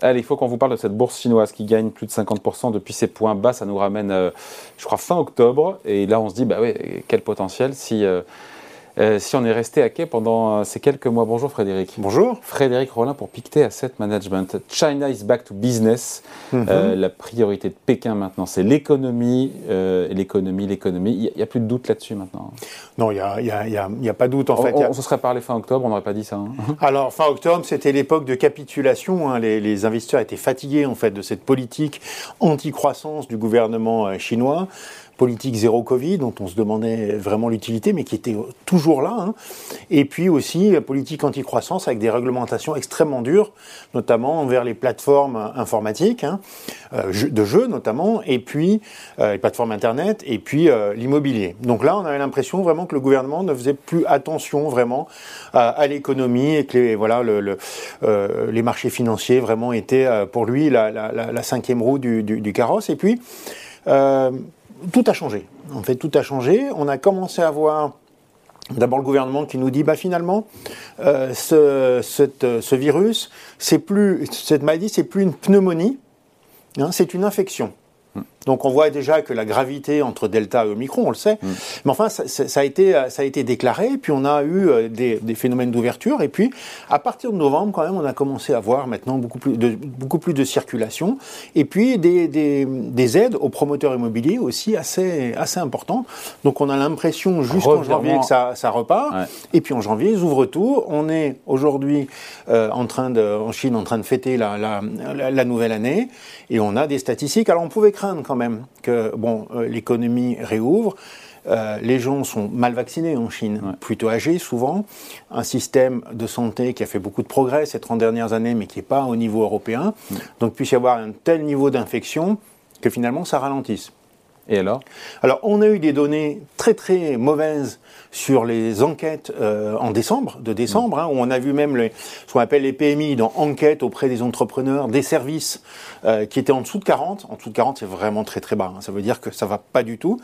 Allez, il faut qu'on vous parle de cette bourse chinoise qui gagne plus de 50% depuis ses points bas. Ça nous ramène, euh, je crois, fin octobre. Et là, on se dit, bah oui, quel potentiel si euh, euh, si on est resté à quai pendant euh, ces quelques mois. Bonjour Frédéric. Bonjour. Frédéric Rollin pour Pictet Asset Management. China is back to business. Mhm. Euh, la priorité de Pékin maintenant, c'est l'économie, l'économie, l'économie. Il n'y a, plus de doute là-dessus maintenant. Non, il n'y a, y a, y a, pas de doute en fait. On, se serait parlé fin octobre, on n'aurait pas dit ça. Hein? Alors fin octobre, c'était l'époque de capitulation. Hein. Les, les, investisseurs étaient fatigués en fait de cette politique anti-croissance du gouvernement chinois politique zéro Covid, dont on se demandait vraiment l'utilité, mais qui était toujours là. Hein. Et puis aussi politique anti-croissance avec des réglementations extrêmement dures, notamment envers les plateformes informatiques, hein, euh, de jeux notamment, et puis euh, les plateformes Internet, et puis euh, l'immobilier. Donc là, on avait l'impression vraiment que le gouvernement ne faisait plus attention vraiment à, l'économie et que les, voilà, le, les marchés financiers vraiment étaient pour lui la, la, cinquième roue du, du, du carrosse. Et puis, tout a changé. En fait, tout a changé. On a commencé à voir d'abord le gouvernement qui nous dit, bah finalement, euh, ce, ce, virus, c'est plus cette maladie, c'est plus une pneumonie, hein, c'est une infection. Donc on voit déjà que la gravité entre Delta et Omicron, on le sait. Mm. Mais enfin, ça, a été, ça a été déclaré, puis on a eu euh, des, phénomènes d'ouverture, et puis à partir de novembre, quand même, on a commencé à voir maintenant beaucoup plus de, beaucoup plus de circulation, et puis des, des, aides aux promoteurs immobiliers aussi assez, assez importantes. Donc on a l'impression jusqu'en janvier que ça, ça repart, et puis en janvier, ils ouvrent tout. On est aujourd'hui euh, en train de, en Chine en train de fêter la, la, la nouvelle année, et on a des statistiques. Alors on pouvait craindre quand même que bon, euh, l'économie réouvre. Euh, les gens sont mal vaccinés en Chine, plutôt âgés souvent. Un système de santé qui a fait beaucoup de progrès ces 30 dernières années, mais qui n'est pas au niveau européen. Donc, puisse y avoir un tel niveau d'infection que finalement ça ralentisse. Et alors? Alors, on a eu des données très très mauvaises sur les enquêtes euh, en décembre, de décembre, hein, où on a vu même les, ce qu'on appelle les PMI dans enquête auprès des entrepreneurs, des services euh, qui étaient en dessous de 40. En dessous de 40, c'est vraiment très très bas. Hein. ça veut dire que ça va pas du tout.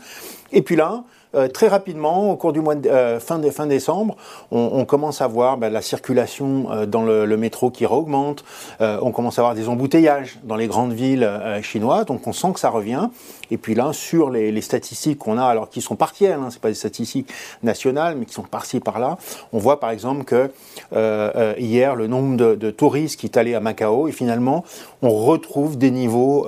Et puis là, euh, très rapidement, au cours du mois de, euh, fin, fin décembre, on, commence à voir ben, la circulation euh, dans le, métro qui augmente. on commence à voir des embouteillages dans les grandes villes chinoises. Donc on sent que ça revient. Et puis là, sur les, statistiques qu'on a, alors qui sont partielles, hein, c'est pas des statistiques nationales, mais qui sont par-ci par-là, on voit par exemple que hier le nombre de, touristes qui est allé à Macao et finalement on retrouve des niveaux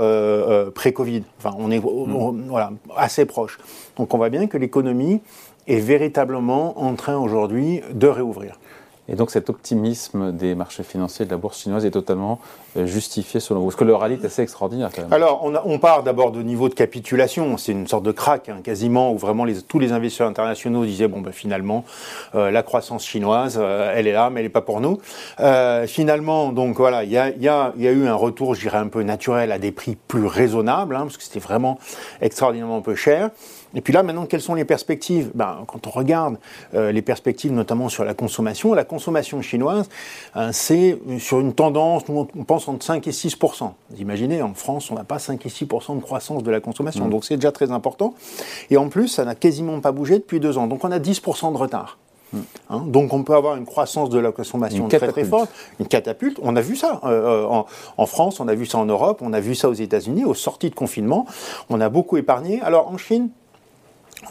pré-Covid. Enfin, on est mmh. voilà assez proche. Donc on voit bien que l'économie est véritablement en train aujourd'hui de réouvrir. Et donc cet optimisme des marchés financiers de la bourse chinoise est totalement euh, justifié selon vous Parce que le rallye est assez extraordinaire quand même. Alors on, on part d'abord de niveau de capitulation, c'est une sorte de crack hein, quasiment où vraiment les, tous les investisseurs internationaux disaient bon ben finalement euh, la croissance chinoise euh, elle est là mais elle n'est pas pour nous. finalement donc voilà il y a, y, a, y a, eu un retour je dirais un peu naturel à des prix plus raisonnables hein, parce que c'était vraiment extraordinairement peu cher. Et puis là, maintenant, quelles sont les perspectives? Ben, Quand on regarde euh, les perspectives, notamment sur la consommation, la consommation chinoise, hein, c'est sur une tendance, on pense entre 5 et 6 Vous imaginez, en France, on n'a pas 5 et 6% de croissance de la consommation, mmh. donc c'est déjà très important. Et en plus, ça n'a quasiment pas bougé depuis deux ans, donc on a 10% de retard. Mmh. Hein, donc on peut avoir une croissance de la consommation très très forte, une catapulte. On a vu ça euh, en, en, France, on a vu ça en Europe, on a vu ça aux États-Unis, aux sorties de confinement. On a beaucoup épargné. Alors en Chine,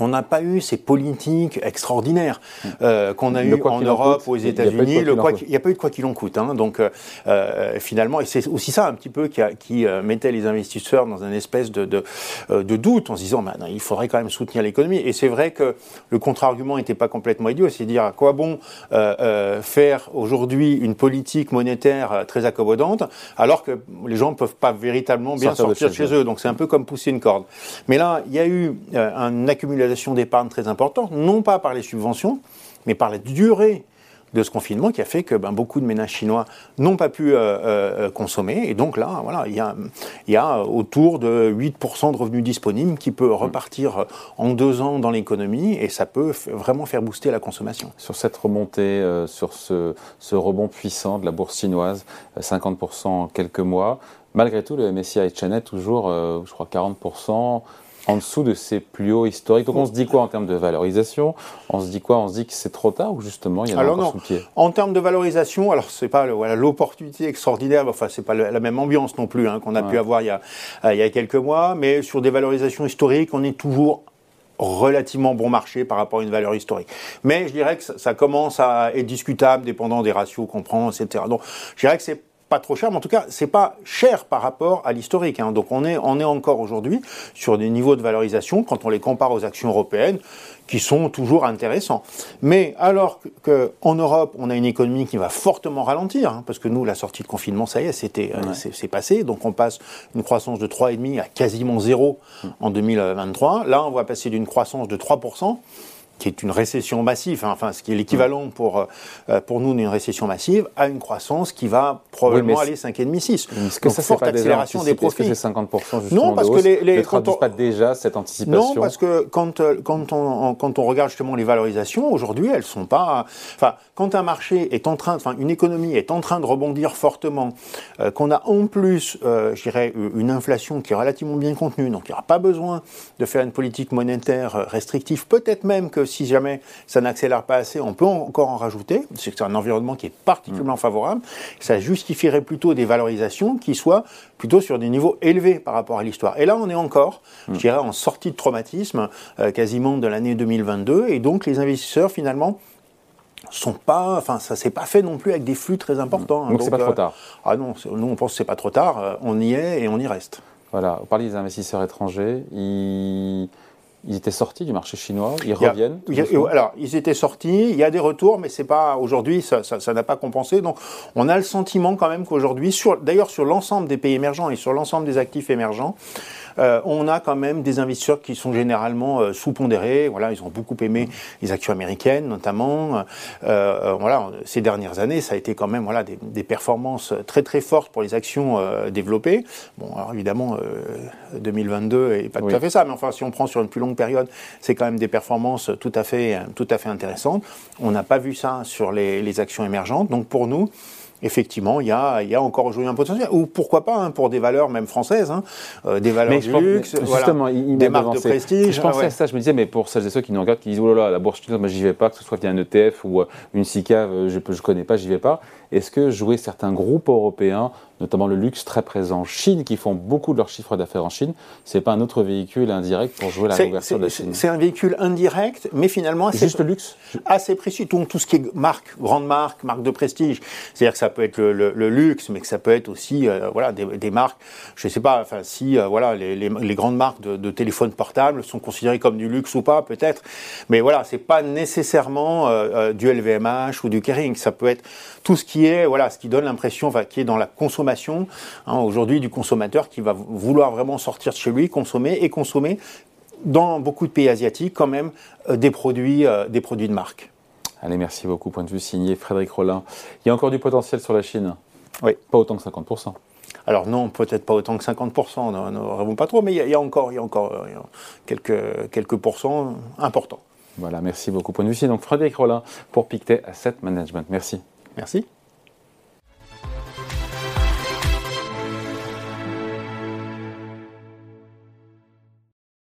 on n'a pas eu ces politiques extraordinaires euh, qu'on a eu en Europe, aux États-Unis. Il n'y a pas eu de quoi qu'il en coûte. Hein. donc euh, euh, finalement, et c'est aussi ça un petit peu qui, qui mettait les investisseurs dans une espèce de, de, doute en se disant, bah, il faudrait quand même soutenir l'économie. Et c'est vrai que le contre-argument n'était pas complètement idiot, c'est dire à quoi bon faire aujourd'hui une politique monétaire très accommodante alors que les gens ne peuvent pas véritablement bien sortir, de chez, eux. Donc c'est un peu comme pousser une corde. Mais là, il y a eu un accumulation d'épargne très importante, non pas par les subventions, mais par la durée de ce confinement qui a fait que ben, beaucoup de ménages chinois n'ont pas pu euh, euh, consommer. Et donc là, voilà, il y a, il y a autour de 8% de revenus disponibles qui peut repartir en deux ans dans l'économie et ça peut vraiment faire booster la consommation. Sur cette remontée, euh, sur ce, ce, rebond puissant de la bourse chinoise, 50% en quelques mois, malgré tout, le MSCI China toujours, je crois, 40%. En dessous de ses plus hauts historiques. Donc on se dit quoi en termes de valorisation? On se dit quoi? On se dit que c'est trop tard ou justement il y a alors encore sous pied? En termes de valorisation, alors c'est pas voilà l'opportunité extraordinaire, enfin c'est pas la même ambiance non plus hein, qu'on a pu avoir il y a, euh, il y a quelques mois, mais sur des valorisations historiques, on est toujours relativement bon marché par rapport à une valeur historique. Mais je dirais que ça, commence à être discutable dépendant des ratios qu'on prend, etc. Donc je dirais que c'est pas trop cher, mais en tout cas, c'est pas cher par rapport à l'historique. Hein. Donc on est, on est encore aujourd'hui sur des niveaux de valorisation, quand on les compare aux actions européennes, qui sont toujours intéressants. Mais alors qu'en Europe, on a une économie qui va fortement ralentir, hein, parce que nous, la sortie de confinement, ça y est, c'était, euh, c'est passé. Donc on passe une croissance de 3,5 à quasiment zéro en 2023. Là, on va passer d'une croissance de 3% qui est une récession massive, hein, enfin ce qui est l'équivalent pour, euh, euh, pour nous d'une récession massive, à une croissance qui va probablement aller 5,5-6. Est-ce que ça, forte accélération des profits. Est-ce que c'est 50% justement Non, parce que les, les ne traduisent pas déjà cette anticipation Non, parce que quand, euh, quand, on, quand on regarde justement les valorisations, aujourd'hui, elles sont pas... Enfin, quand un marché est en train, enfin une économie est en train de rebondir fortement, qu'on a en plus, je dirais, une inflation qui est relativement bien contenue, donc il n'y aura pas besoin de faire une politique monétaire restrictive, peut-être même que si jamais ça n'accélère pas assez, on peut encore en rajouter. C'est un environnement qui est particulièrement mm. favorable. Ça justifierait plutôt des valorisations qui soient plutôt sur des niveaux élevés par rapport à l'histoire. Et là, on est encore, mm. je dirais, en sortie de traumatisme, euh, quasiment de l'année 2022. Et donc, les investisseurs, finalement, sont pas, enfin ça s'est pas fait non plus avec des flux très importants. Mm. Donc c'est pas trop euh, tard. ah non, nous on pense que c'est pas trop tard. Euh, on y est et on y reste. Voilà, on parle des investisseurs étrangers. Ils ils étaient sortis du marché chinois, ils reviennent. alors, ils étaient sortis, il y a des retours, mais c'est pas aujourd'hui, ça n'a pas compensé. Donc, on a le sentiment quand même qu'aujourd'hui, d'ailleurs sur l'ensemble des pays émergents et sur l'ensemble des actifs émergents, euh, on a quand même des investisseurs qui sont généralement euh, sous-pondérés. Voilà, ils ont beaucoup aimé les actions américaines, notamment. Euh, voilà, ces dernières années, ça a été quand même voilà des, des performances très très fortes pour les actions développées. Bon, alors évidemment, 2022 est pas tout à fait ça, mais enfin, si on prend sur une plus longue période, c'est quand même des performances tout à fait tout à fait intéressantes. On n'a pas vu ça sur les, les actions émergentes. Donc pour nous, effectivement, il y a, il y a encore aujourd'hui un potentiel. Ou pourquoi pas, hein, pour des valeurs même françaises, hein, euh, des valeurs du luxe, justement, des marques de prestige. Je pensais à ça, je me disais, mais pour celles et ceux qui nous regardent, qui disent, oh là là, la bourse chinoise, moi j'y vais pas, que ce soit via un ETF ou euh, une SICAV, euh, je ne connais pas, j'y vais pas. Est-ce que jouer certains groupes européens, notamment le luxe très présent en Chine, qui font beaucoup de leur chiffre d'affaires en Chine, c'est pas un autre véhicule indirect pour jouer la conversion de la Chine C'est un véhicule indirect, mais finalement assez, juste le luxe assez précis. Tout, tout ce qui est marque, grande marque, marque de prestige. C'est-à-dire que ça peut être le, luxe, mais que ça peut être aussi euh, voilà des, marques. Je sais pas, enfin si euh, voilà les, les, grandes marques de, de, téléphones portables sont considérées comme du luxe ou pas, peut-être. Mais voilà, c'est pas nécessairement euh, du LVMH ou du Kering. Ça peut être tout ce qui est, voilà, ce qui donne l'impression, enfin, qui est dans la consommation hein, aujourd'hui du consommateur qui va vouloir vraiment sortir de chez lui, consommer et consommer dans beaucoup de pays asiatiques quand même euh, des produits, euh, des produits de marque. Allez, merci beaucoup. Point de vue signé Frédéric Rollin. Il y a encore du potentiel sur la Chine? Oui. Pas autant que 50%. Alors non, peut-être pas autant que 50%, ne rêvons pas trop, mais il y, a, encore, il y a encore euh, quelques, quelques pourcents importants. Voilà, merci beaucoup. Point de vue signé donc Frédéric Rollin pour Pictet Asset Management. Merci. Merci.